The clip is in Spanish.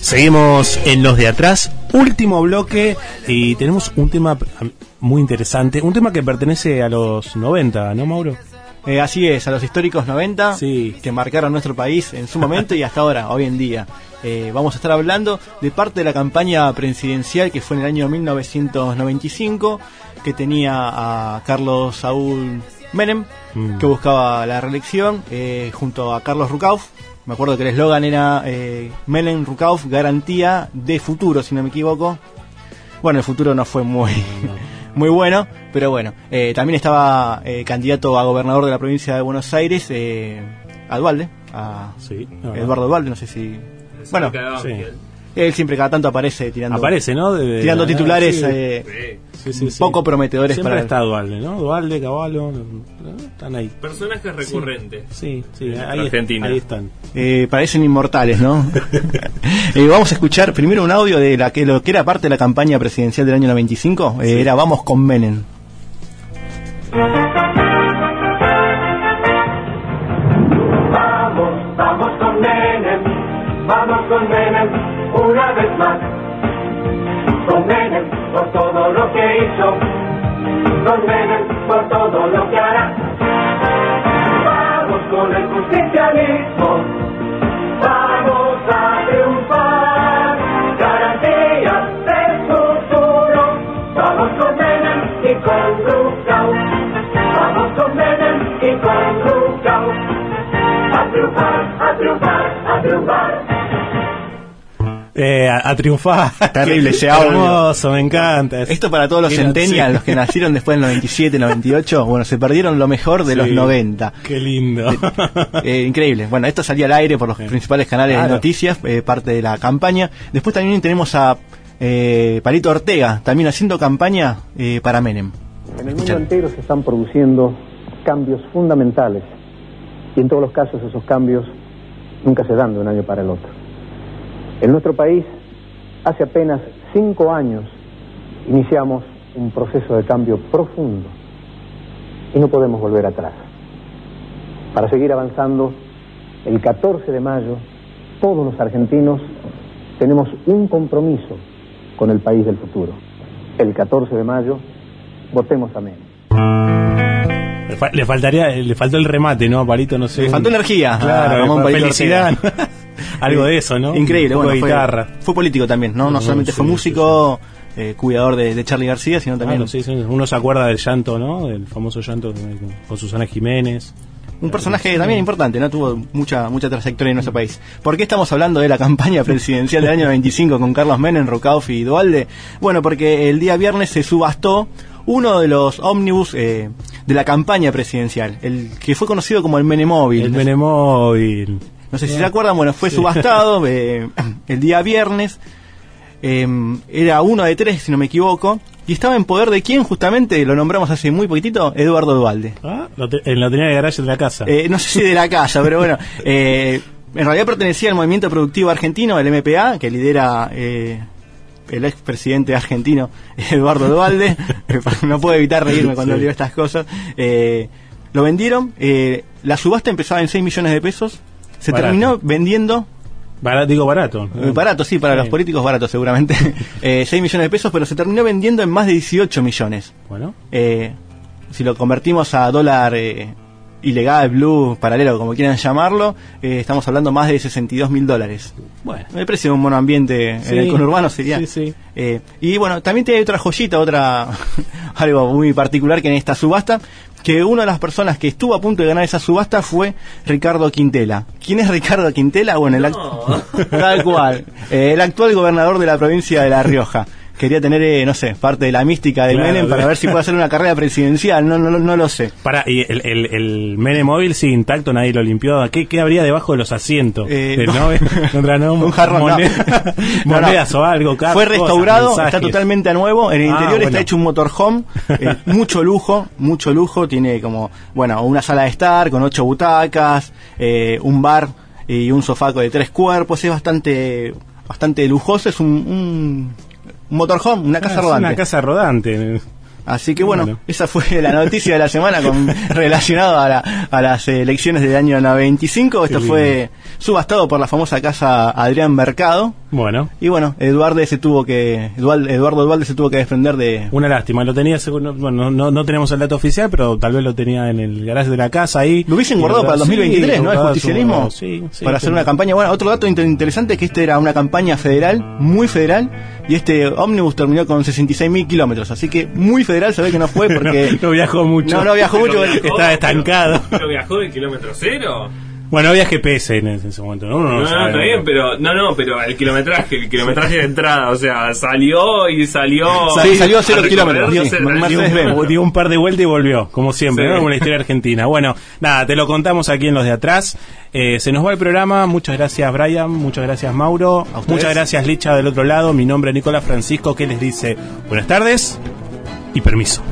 Seguimos en los de atrás, último bloque y tenemos un tema muy interesante, un tema que pertenece a los 90, ¿no, Mauro? Eh, así es, a los históricos 90 Sí. que marcaron nuestro país en su momento y hasta ahora, hoy en día. Eh, vamos a estar hablando de parte de la campaña presidencial que fue en el año 1995, que tenía a Carlos Saúl Menem, Mm. que buscaba la reelección, eh, junto a Carlos Rucauf. Me acuerdo que el eslogan era eh, Menem Rucauf, garantía de futuro, si no me equivoco. Bueno, el futuro no fue muy, muy bueno, pero bueno. eh, también estaba eh, candidato a gobernador de la provincia de Buenos Aires, eh, a Dualde, a Sí. Eduardo Dualde, no sé si... Bueno, Sí. Él siempre cada tanto aparece tirando, Aparece, ¿no? De- de- tirando de- titulares sí. eh, Sí, sí, sí. poco prometedores Siempre para está Dualde, ¿no? Dualde, Caballo, están ahí. Personajes recurrentes. Sí, sí, ahí, Argentina. ahí están. eh, parecen inmortales, ¿no? Eh, vamos a escuchar primero un audio de la que lo que era parte de la campaña presidencial del año 95, eh, era Vamos con Menem. Vamos, vamos con Eh, a, a triunfar. Terrible ese. Hermoso, me encanta. Es- Esto para todos los centennials, sí. los que nacieron después del 97, 98, bueno, se perdieron lo mejor de Sí. los 90. Qué lindo. Eh, increíble. Bueno, esto salía al aire por los principales canales Claro. de noticias, eh, parte de la campaña. Después también tenemos a eh, Palito Ortega, también haciendo campaña eh, para Menem. En el mundo entero se están produciendo cambios fundamentales y en todos los casos esos cambios nunca se dan de un año para el otro. En nuestro país, hace apenas cinco años, iniciamos un proceso de cambio profundo y no podemos volver atrás. Para seguir avanzando, el 14 de mayo, todos los argentinos tenemos un compromiso con el país del futuro. El 14 de mayo, votemos a Menem. Le, fa- le faltaría, le faltó el remate, ¿no, Palito? No sé. Le faltó energía Claro, Ramón Palito felicidad. Algo de eso, ¿no? Increíble, bueno, fue, guitarra. fue político también, ¿no? No solamente fue músico, eh, cuidador de, de Charlie García, sino también Claro, sí, sí. Uno se acuerda del llanto, ¿no? Del famoso llanto con, Susana Jiménez. un personaje también importante, ¿no? Tuvo mucha mucha trayectoria en nuestro país. ¿Por qué estamos hablando de la campaña presidencial del año 25 con Carlos Menem, Rocauf y Dualde? Bueno, porque el día viernes se subastó uno de los ómnibus eh, de la campaña presidencial, el que fue conocido como el Menemóvil. El Menemóvil. No sé si se acuerdan, bueno, fue subastado eh, el día viernes. eh, era uno de tres, si no me equivoco. Y estaba en poder de quién, justamente, lo nombramos hace muy poquitito, Eduardo Dualde. Ah, lo te- en la tenía de garaje de la casa. Eh, no sé si de la casa, pero bueno. eh, en realidad pertenecía al movimiento productivo argentino, el MPA, que lidera eh, el expresidente argentino Eduardo Dualde. Eh, no puedo evitar reírme cuando Sí. leo estas cosas. Eh, lo vendieron. eh, la subasta empezaba en 6 millones de pesos. Se Barato. terminó vendiendo Bara- digo barato. eh, Barato, sí, para Sí. los políticos barato seguramente. Eh, 6 millones de pesos, pero se terminó vendiendo en más de 18 millones. Bueno, Eh, si lo convertimos a dólar eh, ilegal, blue, paralelo, como quieran llamarlo, eh, estamos hablando más de 62 mil dólares. bueno. El precio de un monoambiente Sí. en el conurbano sería. Sí, sí. Eh, y bueno, también tiene otra joyita, otra algo muy particular que en esta subasta, que una de las personas que estuvo a punto de ganar esa subasta fue Ricardo Quintela. ¿Quién es Ricardo Quintela? Bueno, el act- tal cual, eh, el actual gobernador de la provincia de La Rioja. Quería tener, eh, no sé, parte de la mística de Claro, Menem para claro. ver si puede hacer una carrera presidencial. No, no, no, lo sé. Para, y el, el, el Menemóvil sigue intacto, nadie lo limpió. ¿Qué, qué habría debajo de los asientos? Eh, Del no. Nobel? Contra no, Un jarrón, moneda- No, monedas o algo. Fue restaurado, cosas, está totalmente a nuevo. En el Ah, interior bueno. está hecho un motorhome, eh, mucho lujo, mucho lujo. Tiene como, bueno, una sala de estar con ocho butacas, eh, un bar y un sofá de tres cuerpos. Es bastante, bastante lujoso. Es un, un, un motorhome, una Ah, casa es rodante. Una casa rodante. Así que bueno, Bueno. esa fue la noticia de la semana con, relacionada a, la- a las elecciones del año 95. Esto fue subastado por la famosa casa Adrián Mercado. Bueno, Y bueno, Eduardo se tuvo que Eduardo, Eduardo se tuvo que desprender de una lástima. Lo tenía, seguro, bueno, no, no tenemos el dato oficial, pero tal vez lo tenía en el garaje de la casa ahí. Lo hubiesen guardado para el sí, 2023, ¿no? El justicialismo. Sí, sí, para hacer sí. una campaña. Bueno, otro dato inter- interesante es que este era una campaña federal, muy federal, y este ómnibus terminó con 66.000 kilómetros. Así que muy federal se ve que no fue porque. no, no viajó mucho. No, no viajó mucho. Estaba estancado. ¿Pero viajó de kilómetro cero? Bueno, había GPS en ese, en ese momento, ¿no? Uno No, no sabe. está bien, pero no, no, pero el kilometraje, el kilometraje de entrada, o sea, salió y salió. Sí, salió a cero kilómetros, dio sí, un, dio un par de vueltas y volvió, como siempre, Sí. ¿no? Como la historia argentina. Bueno, nada, te lo contamos aquí en los de atrás. Eh, se nos va el programa. Muchas gracias, Brian. Muchas gracias, Mauro. Muchas gracias, Licha, del otro lado. Mi nombre es Nicolás Francisco, que les dice buenas tardes y permiso.